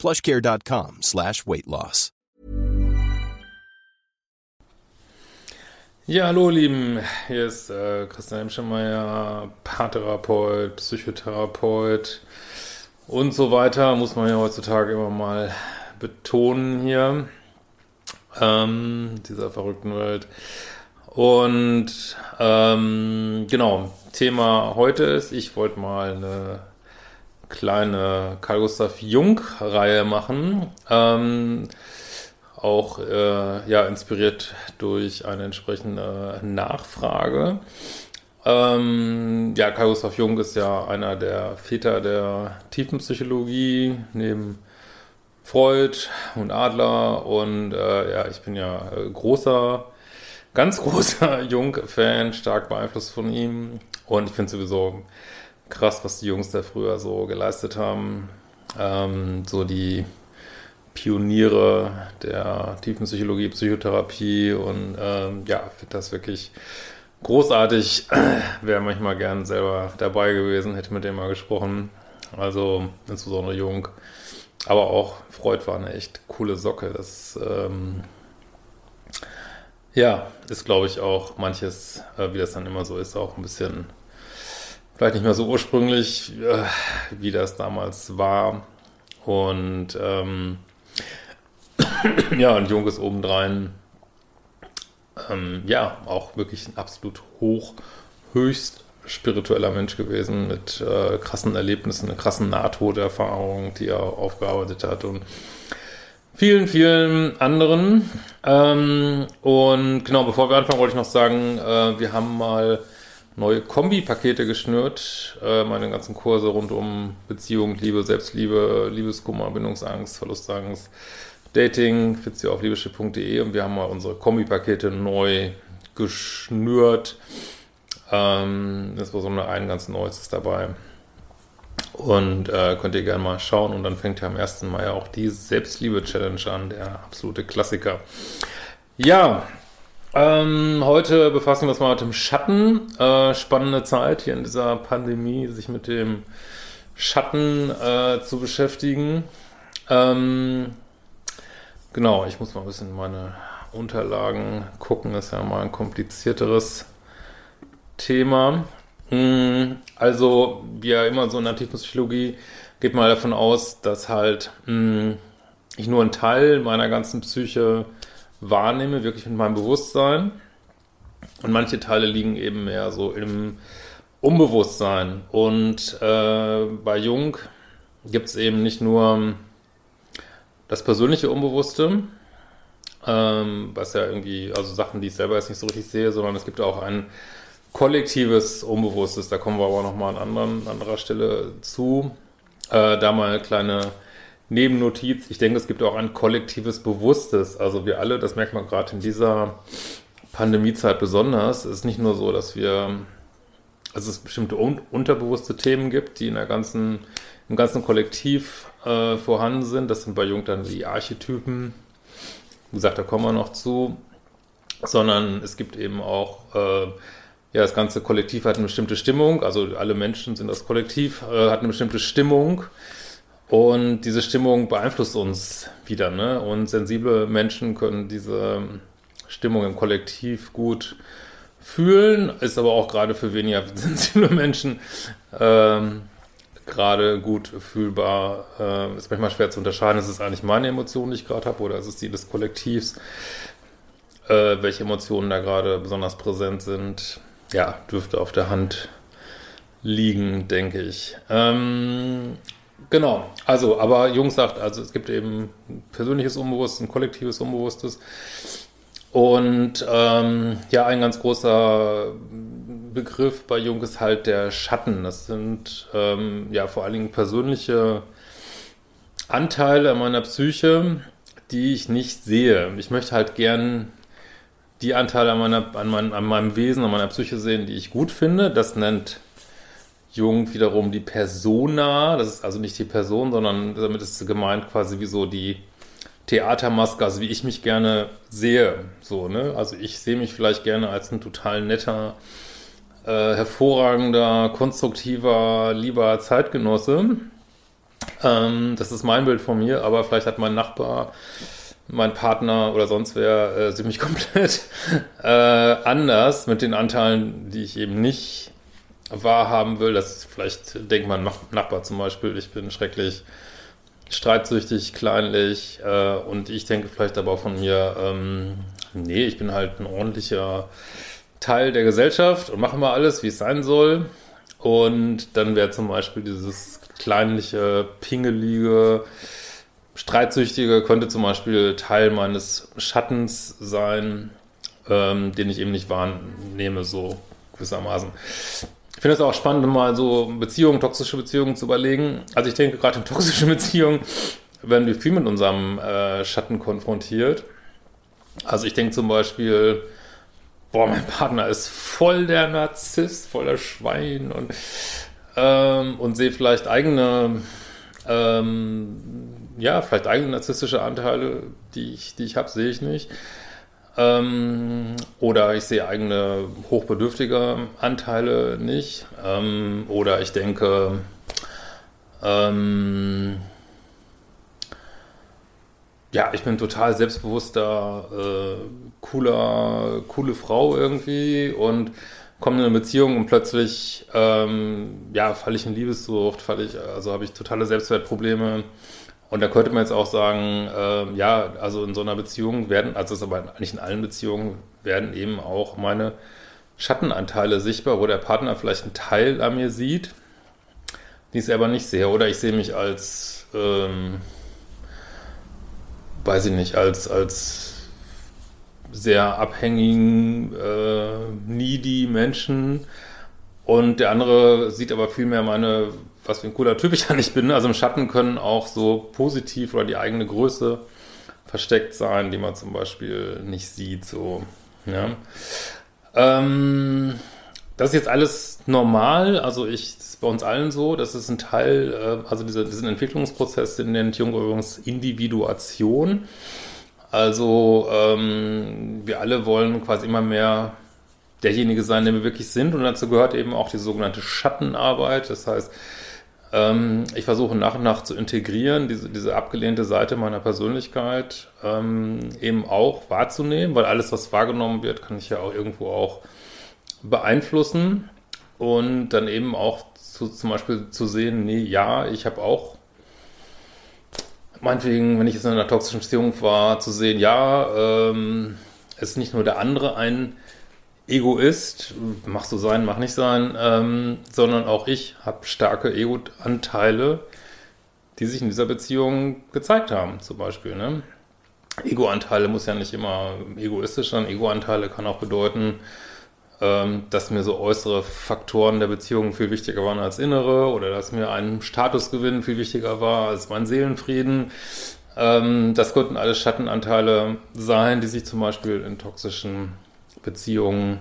plushcare.com slash weight loss. Ja, hallo Lieben, hier ist äh, Christian Emschemeyer, Paartherapeut, Psychotherapeut und so weiter, muss man ja heutzutage immer mal betonen hier, ähm, dieser verrückten Welt. Und ähm, genau, Thema heute ist, ich wollte mal eine kleine Carl Gustav Jung-Reihe machen. Ähm, auch äh, ja, inspiriert durch eine entsprechende Nachfrage. Ähm, ja, Carl Gustav Jung ist ja einer der Väter der Tiefenpsychologie, neben Freud und Adler. Und äh, ja, ich bin ja äh, großer, ganz großer Jung-Fan, stark beeinflusst von ihm. Und ich finde sowieso krass, was die Jungs da früher so geleistet haben. Ähm, so die Pioniere der Tiefenpsychologie, Psychotherapie und ähm, ja, finde das wirklich großartig. Wäre manchmal gern selber dabei gewesen, hätte mit dem mal gesprochen. Also insbesondere Jung. Aber auch Freud war eine echt coole Socke. Das ähm, ja, ist glaube ich auch manches, äh, wie das dann immer so ist, auch ein bisschen vielleicht nicht mehr so ursprünglich, äh, wie das damals war. Und ähm, ja, und Jung ist obendrein, ähm, ja, auch wirklich ein absolut hoch, höchst spiritueller Mensch gewesen mit äh, krassen Erlebnissen, einer krassen Nahtoderfahrung, die er aufgearbeitet hat und vielen, vielen anderen. Ähm, und genau, bevor wir anfangen, wollte ich noch sagen, äh, wir haben mal neue Kombi-Pakete geschnürt. Äh, meine ganzen Kurse rund um Beziehung, Liebe, Selbstliebe, Liebeskummer, Bindungsangst, Verlustangst, Dating, findest du auf liebeschiff.de und wir haben mal unsere Kombi-Pakete neu geschnürt. Ähm, das war so eine ein ganz neues dabei. Und äh, könnt ihr gerne mal schauen. Und dann fängt ja am 1. Mai auch die Selbstliebe-Challenge an, der absolute Klassiker. Ja, ähm, heute befassen wir uns mal mit dem Schatten. Äh, spannende Zeit hier in dieser Pandemie, sich mit dem Schatten äh, zu beschäftigen. Ähm, genau, ich muss mal ein bisschen meine Unterlagen gucken. Das ist ja mal ein komplizierteres Thema. Hm, also, wie ja immer so in der Tiefenpsychologie geht mal davon aus, dass halt mh, hm, ich nur einen Teil meiner ganzen Psyche wahrnehme, wirklich mit meinem Bewusstsein. Und manche Teile liegen eben mehr so im Unbewusstsein. Und äh, bei Jung gibt es eben nicht nur das persönliche Unbewusste, ähm, was ja irgendwie, also Sachen, die ich selber jetzt nicht so richtig sehe, sondern es gibt auch ein kollektives Unbewusstes. Da kommen wir aber nochmal an anderen, anderer Stelle zu. Äh, da mal eine kleine Nebennotiz, ich denke, es gibt auch ein kollektives Bewusstes. Also wir alle, das merkt man gerade in dieser Pandemiezeit besonders, es ist nicht nur so, dass wir, also es bestimmte un unterbewusste Themen gibt, die in der ganzen, im ganzen Kollektiv äh, vorhanden sind. Das sind bei Jung dann die Archetypen. Wie gesagt, da kommen wir noch zu. Sondern es gibt eben auch, äh, ja, das ganze Kollektiv hat eine bestimmte Stimmung. Also alle Menschen sind das Kollektiv, äh, hat eine bestimmte Stimmung und diese Stimmung beeinflusst uns wieder, ne? Und sensible Menschen können diese Stimmung im Kollektiv gut fühlen, ist aber auch gerade für weniger sensible Menschen ähm, gerade gut fühlbar. Äh, ist manchmal schwer zu unterscheiden, ist es eigentlich meine Emotion, die ich gerade habe, oder ist es die des Kollektivs? Äh, welche Emotionen da gerade besonders präsent sind? Ja, dürfte auf der Hand liegen, denke ich. Ähm, Genau, also, aber Jung sagt, also es gibt eben ein persönliches Unbewusstes, ein kollektives Unbewusstes. Und ähm, ja, ein ganz großer Begriff bei Jung ist halt der Schatten. Das sind ähm, ja vor allen Dingen persönliche Anteile meiner Psyche, die ich nicht sehe. Ich möchte halt gern die Anteile an, meiner, an, mein, an meinem Wesen, an meiner Psyche sehen, die ich gut finde. Das nennt Jung wiederum die Persona. Das ist also nicht die Person, sondern damit ist gemeint quasi wie so die Theatermaske, also wie ich mich gerne sehe. So, ne? Also ich sehe mich vielleicht gerne als ein total netter, äh, hervorragender, konstruktiver, lieber Zeitgenosse. Ähm, das ist mein Bild von mir, aber vielleicht hat mein Nachbar mein Partner oder sonst wer äh, sieht mich komplett äh, anders mit den Anteilen, die ich eben nicht wahrhaben will. Das vielleicht denkt mein Nachbar zum Beispiel, ich bin schrecklich streitsüchtig, kleinlich äh, und ich denke vielleicht aber auch von mir, ähm, nee, ich bin halt ein ordentlicher Teil der Gesellschaft und mache mal alles, wie es sein soll. Und dann wäre zum Beispiel dieses kleinliche, pingelige, Streitsüchtige könnte zum Beispiel Teil meines Schattens sein, ähm, den ich eben nicht wahrnehme, so gewissermaßen. Ich finde es auch spannend, mal so Beziehungen, toxische Beziehungen zu überlegen. Also ich denke, gerade in toxischen Beziehungen werden wir viel mit unserem äh, Schatten konfrontiert. Also ich denke zum Beispiel, boah, mein Partner ist voll der Narzisst, voll der Schwein und, ähm, und sehe vielleicht eigene ähm, ja, vielleicht eigene narzisstische Anteile, die ich, die ich habe, sehe ich nicht. Ähm, oder ich sehe eigene hochbedürftige Anteile nicht. Ähm, oder ich denke, ähm, ja, ich bin total selbstbewusster, äh, cooler, coole Frau irgendwie und komme in eine Beziehung und plötzlich, ähm, ja, falle ich in Liebessucht, falle ich, also habe ich totale Selbstwertprobleme und da könnte man jetzt auch sagen, äh, ja, also in so einer Beziehung werden, also es ist aber eigentlich in allen Beziehungen, werden eben auch meine Schattenanteile sichtbar, wo der Partner vielleicht einen Teil an mir sieht, die ich selber nicht sehe. Oder ich sehe mich als, ähm, weiß ich nicht, als, als sehr abhängigen, äh, needy Menschen. Und der andere sieht aber vielmehr meine was für ein cooler Typ ich eigentlich bin. Also im Schatten können auch so positiv oder die eigene Größe versteckt sein, die man zum Beispiel nicht sieht. So, ja. Ähm, das ist jetzt alles normal. Also ich, das ist bei uns allen so. Das ist ein Teil, äh, also dieser, diesen Entwicklungsprozess, den nennt Jung übrigens Individuation. Also ähm, wir alle wollen quasi immer mehr derjenige sein, der wir wirklich sind. Und dazu gehört eben auch die sogenannte Schattenarbeit. Das heißt, ähm, ich versuche nach und nach zu integrieren, diese, diese abgelehnte Seite meiner Persönlichkeit ähm, eben auch wahrzunehmen, weil alles, was wahrgenommen wird, kann ich ja auch irgendwo auch beeinflussen. Und dann eben auch zu, zum Beispiel zu sehen, nee, ja, ich habe auch meinetwegen, wenn ich jetzt in einer toxischen Beziehung war, zu sehen, ja, ähm, es ist nicht nur der andere ein Egoist, mach so sein, mach nicht sein, ähm, sondern auch ich habe starke Ego-Anteile, die sich in dieser Beziehung gezeigt haben, zum Beispiel. Ne? Ego-Anteile muss ja nicht immer egoistisch sein. Ego-Anteile kann auch bedeuten, ähm, dass mir so äußere Faktoren der Beziehung viel wichtiger waren als innere oder dass mir ein Statusgewinn viel wichtiger war als mein Seelenfrieden. Ähm, das könnten alles Schattenanteile sein, die sich zum Beispiel in toxischen Beziehungen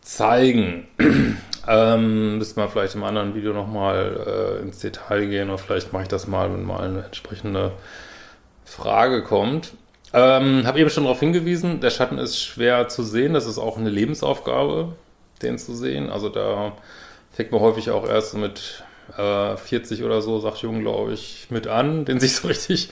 zeigen. ähm, müssen wir vielleicht im anderen Video nochmal äh, ins Detail gehen oder vielleicht mache ich das mal, wenn mal eine entsprechende Frage kommt. Ähm, Habe eben schon darauf hingewiesen, der Schatten ist schwer zu sehen. Das ist auch eine Lebensaufgabe, den zu sehen. Also da fängt man häufig auch erst mit äh, 40 oder so, sagt Jung, glaube ich, mit an, den sich so richtig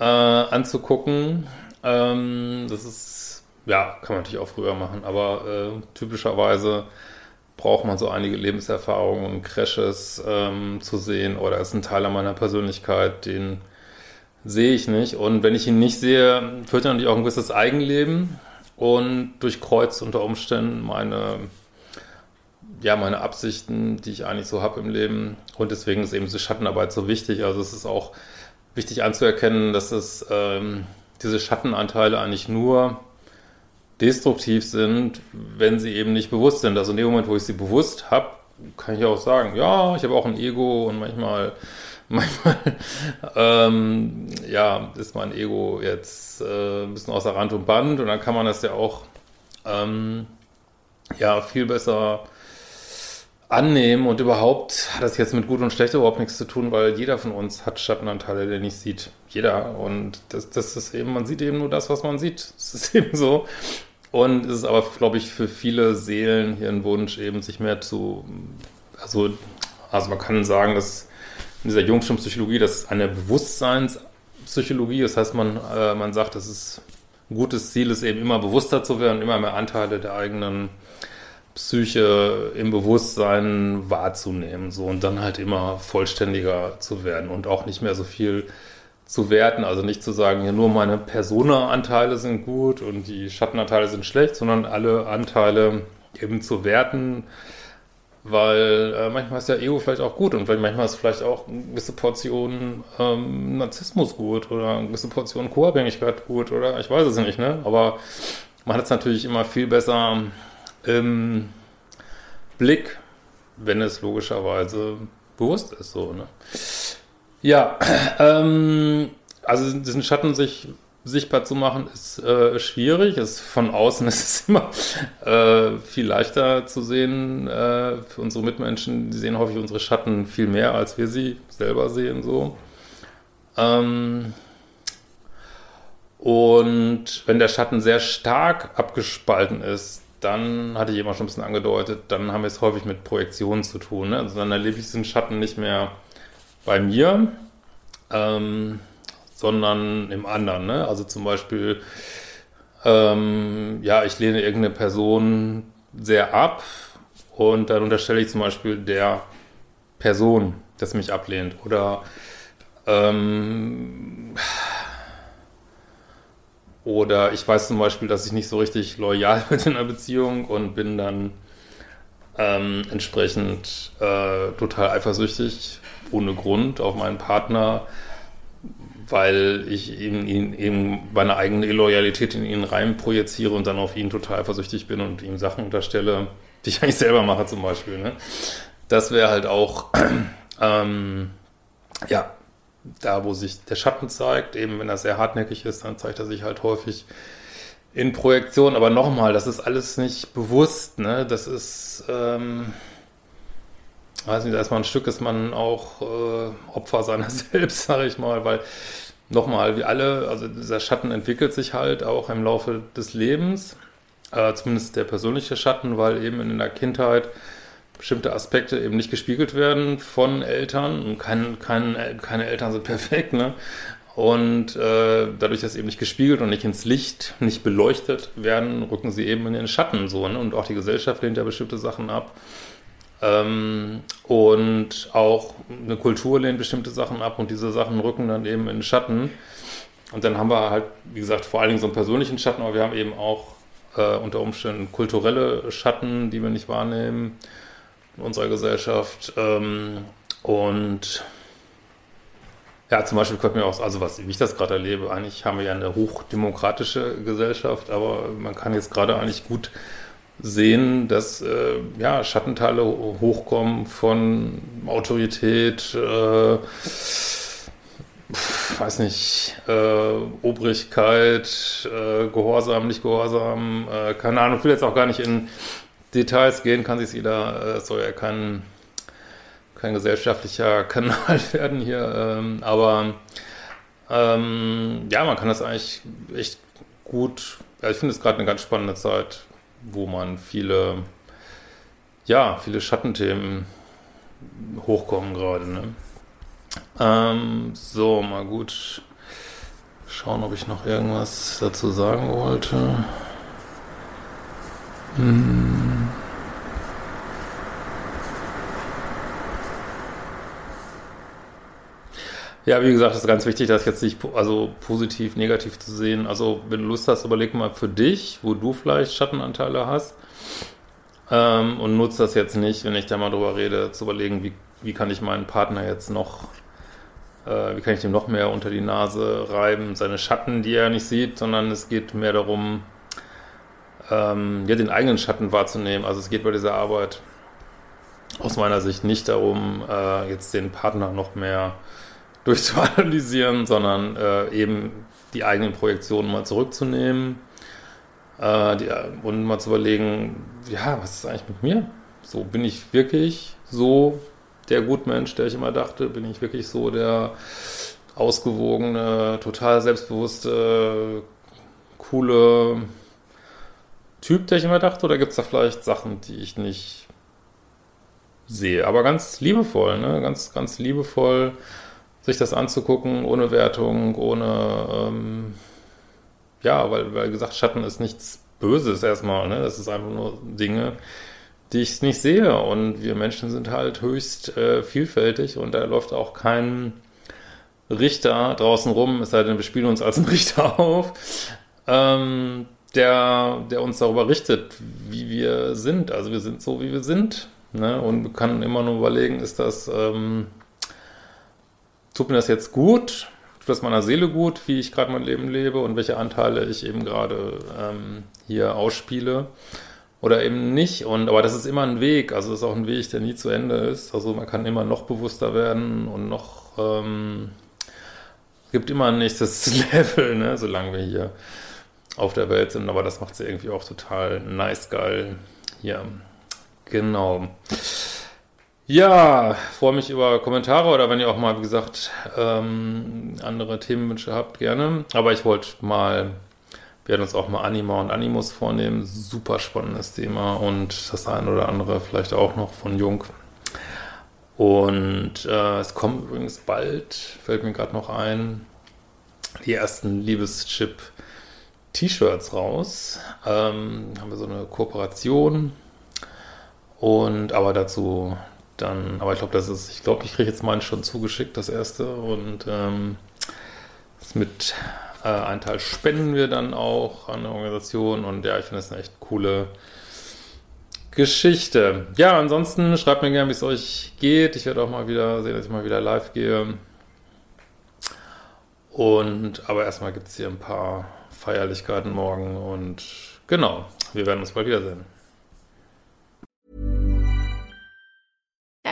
äh, anzugucken. Ähm, das ist ja, kann man natürlich auch früher machen, aber äh, typischerweise braucht man so einige Lebenserfahrungen und Crashes ähm, zu sehen oder ist ein Teil meiner Persönlichkeit, den sehe ich nicht. Und wenn ich ihn nicht sehe, führt er natürlich auch ein gewisses Eigenleben und durchkreuzt unter Umständen meine, ja, meine Absichten, die ich eigentlich so habe im Leben. Und deswegen ist eben diese Schattenarbeit so wichtig. Also es ist auch wichtig anzuerkennen, dass es ähm, diese Schattenanteile eigentlich nur destruktiv sind, wenn sie eben nicht bewusst sind. Also in dem Moment, wo ich sie bewusst habe, kann ich auch sagen, ja, ich habe auch ein Ego und manchmal manchmal ähm, ja, ist mein Ego jetzt äh, ein bisschen außer Rand und Band und dann kann man das ja auch ähm, ja viel besser annehmen und überhaupt hat das jetzt mit gut und schlecht überhaupt nichts zu tun, weil jeder von uns hat Schattenanteile, der nicht sieht. Jeder. Und das, das ist eben, man sieht eben nur das, was man sieht. Das ist eben so. Und es ist aber, glaube ich, für viele Seelen hier ein Wunsch, eben sich mehr zu, also, also man kann sagen, dass in dieser Jungschen Psychologie, das ist eine Bewusstseinspsychologie. Das heißt, man, äh, man sagt, dass es ein gutes Ziel ist, eben immer bewusster zu werden, immer mehr Anteile der eigenen Psyche im Bewusstsein wahrzunehmen, so und dann halt immer vollständiger zu werden und auch nicht mehr so viel zu werten, also nicht zu sagen, ja, nur meine Persona-Anteile sind gut und die Schattenanteile sind schlecht, sondern alle Anteile eben zu werten, weil äh, manchmal ist ja Ego vielleicht auch gut und manchmal ist vielleicht auch eine gewisse Portion ähm, Narzissmus gut oder eine gewisse Portion Co-Abhängigkeit gut oder ich weiß es nicht, ne? Aber man hat es natürlich immer viel besser im Blick, wenn es logischerweise bewusst ist, so, ne? Ja, ähm, also diesen Schatten sich sichtbar zu machen, ist äh, schwierig. Ist, von außen ist es immer äh, viel leichter zu sehen äh, für unsere Mitmenschen. Die sehen häufig unsere Schatten viel mehr, als wir sie selber sehen. So. Ähm, und wenn der Schatten sehr stark abgespalten ist, dann hatte ich immer schon ein bisschen angedeutet, dann haben wir es häufig mit Projektionen zu tun. Ne? Also dann erlebe ich diesen Schatten nicht mehr bei mir, ähm, sondern im anderen. Ne? Also zum Beispiel, ähm, ja, ich lehne irgendeine Person sehr ab und dann unterstelle ich zum Beispiel der Person, dass mich ablehnt. Oder ähm, oder ich weiß zum Beispiel, dass ich nicht so richtig loyal bin in einer Beziehung und bin dann ähm, entsprechend äh, total eifersüchtig ohne Grund auf meinen Partner, weil ich eben, ihn, eben meine eigene Illoyalität in ihn rein projiziere und dann auf ihn total versüchtig bin und ihm Sachen unterstelle, die ich eigentlich selber mache zum Beispiel. Ne? Das wäre halt auch, ähm, ja, da wo sich der Schatten zeigt, eben wenn er sehr hartnäckig ist, dann zeigt er sich halt häufig in Projektion. Aber nochmal, das ist alles nicht bewusst, ne? Das ist, ähm, weiß nicht, man ein Stück, ist man auch äh, Opfer seiner selbst, sage ich mal, weil nochmal, wie alle, also dieser Schatten entwickelt sich halt auch im Laufe des Lebens, äh, zumindest der persönliche Schatten, weil eben in der Kindheit bestimmte Aspekte eben nicht gespiegelt werden von Eltern und kein, kein, keine Eltern sind perfekt, ne? Und äh, dadurch, dass eben nicht gespiegelt und nicht ins Licht, nicht beleuchtet werden, rücken sie eben in den Schatten so. Ne? Und auch die Gesellschaft lehnt ja bestimmte Sachen ab. Ähm, und auch eine Kultur lehnt bestimmte Sachen ab und diese Sachen rücken dann eben in den Schatten. Und dann haben wir halt, wie gesagt, vor allen Dingen so einen persönlichen Schatten, aber wir haben eben auch äh, unter Umständen kulturelle Schatten, die wir nicht wahrnehmen in unserer Gesellschaft. Ähm, und ja, zum Beispiel könnte mir auch, also was, wie ich das gerade erlebe, eigentlich haben wir ja eine hochdemokratische Gesellschaft, aber man kann jetzt gerade eigentlich gut sehen, dass äh, ja, Schattenteile hochkommen von Autorität, äh, weiß nicht, äh, Obrigkeit, äh, Gehorsam, nicht Gehorsam, äh, keine Ahnung, ich will jetzt auch gar nicht in Details gehen, kann sich jeder, äh, soll ja kein, kein gesellschaftlicher Kanal werden hier, ähm, aber ähm, ja, man kann das eigentlich echt gut, ja, ich finde es gerade eine ganz spannende Zeit, wo man viele, ja, viele Schattenthemen hochkommen gerade. Ne? Ähm, so, mal gut schauen, ob ich noch irgendwas dazu sagen wollte. Hm. Ja, wie gesagt, es ist ganz wichtig, das jetzt nicht also positiv, negativ zu sehen. Also, wenn du Lust hast, überleg mal für dich, wo du vielleicht Schattenanteile hast. Ähm, und nutze das jetzt nicht, wenn ich da mal drüber rede, zu überlegen, wie, wie kann ich meinen Partner jetzt noch, äh, wie kann ich dem noch mehr unter die Nase reiben, seine Schatten, die er nicht sieht, sondern es geht mehr darum, ähm, ja, den eigenen Schatten wahrzunehmen. Also es geht bei dieser Arbeit aus meiner Sicht nicht darum, äh, jetzt den Partner noch mehr durchzuanalysieren, sondern äh, eben die eigenen Projektionen mal zurückzunehmen äh, die, und mal zu überlegen, ja, was ist eigentlich mit mir? So bin ich wirklich so der Gutmensch, der ich immer dachte, bin ich wirklich so der ausgewogene, total selbstbewusste, coole Typ, der ich immer dachte, oder gibt es da vielleicht Sachen, die ich nicht sehe? Aber ganz liebevoll, ne? Ganz, ganz liebevoll, sich das anzugucken, ohne Wertung, ohne ähm, ja, weil, weil gesagt, Schatten ist nichts Böses erstmal, ne? Das ist einfach nur Dinge, die ich nicht sehe. Und wir Menschen sind halt höchst äh, vielfältig und da läuft auch kein Richter draußen rum, es sei denn, wir spielen uns als ein Richter auf, ähm, der, der uns darüber richtet, wie wir sind. Also wir sind so, wie wir sind. Ne? Und wir können immer nur überlegen, ist das, ähm, tut mir das jetzt gut? Tut das meiner Seele gut, wie ich gerade mein Leben lebe und welche Anteile ich eben gerade ähm, hier ausspiele? oder eben nicht. Und aber das ist immer ein Weg. Also es ist auch ein Weg, der nie zu Ende ist. Also man kann immer noch bewusster werden und noch ähm, gibt immer ein nächstes Level, ne, solange wir hier auf der Welt sind. Aber das macht sie irgendwie auch total nice geil hier. Genau. Ja, freue mich über Kommentare oder wenn ihr auch mal, wie gesagt, ähm, andere Themenwünsche habt, gerne. Aber ich wollte mal wir werden uns auch mal Anima und Animus vornehmen. Super spannendes Thema und das eine oder andere vielleicht auch noch von Jung. Und äh, es kommen übrigens bald, fällt mir gerade noch ein, die ersten Liebeschip T-Shirts raus. Ähm, haben wir so eine Kooperation. Und aber dazu dann, aber ich glaube, das ist, ich glaube, ich kriege jetzt meinen schon zugeschickt, das erste. Und ähm, mit äh, ein Teil spenden wir dann auch an eine Organisation und ja, ich finde das eine echt coole Geschichte. Ja, ansonsten schreibt mir gerne, wie es euch geht. Ich werde auch mal wieder sehen, dass ich mal wieder live gehe. Und aber erstmal gibt es hier ein paar Feierlichkeiten morgen und genau, wir werden uns bald wiedersehen.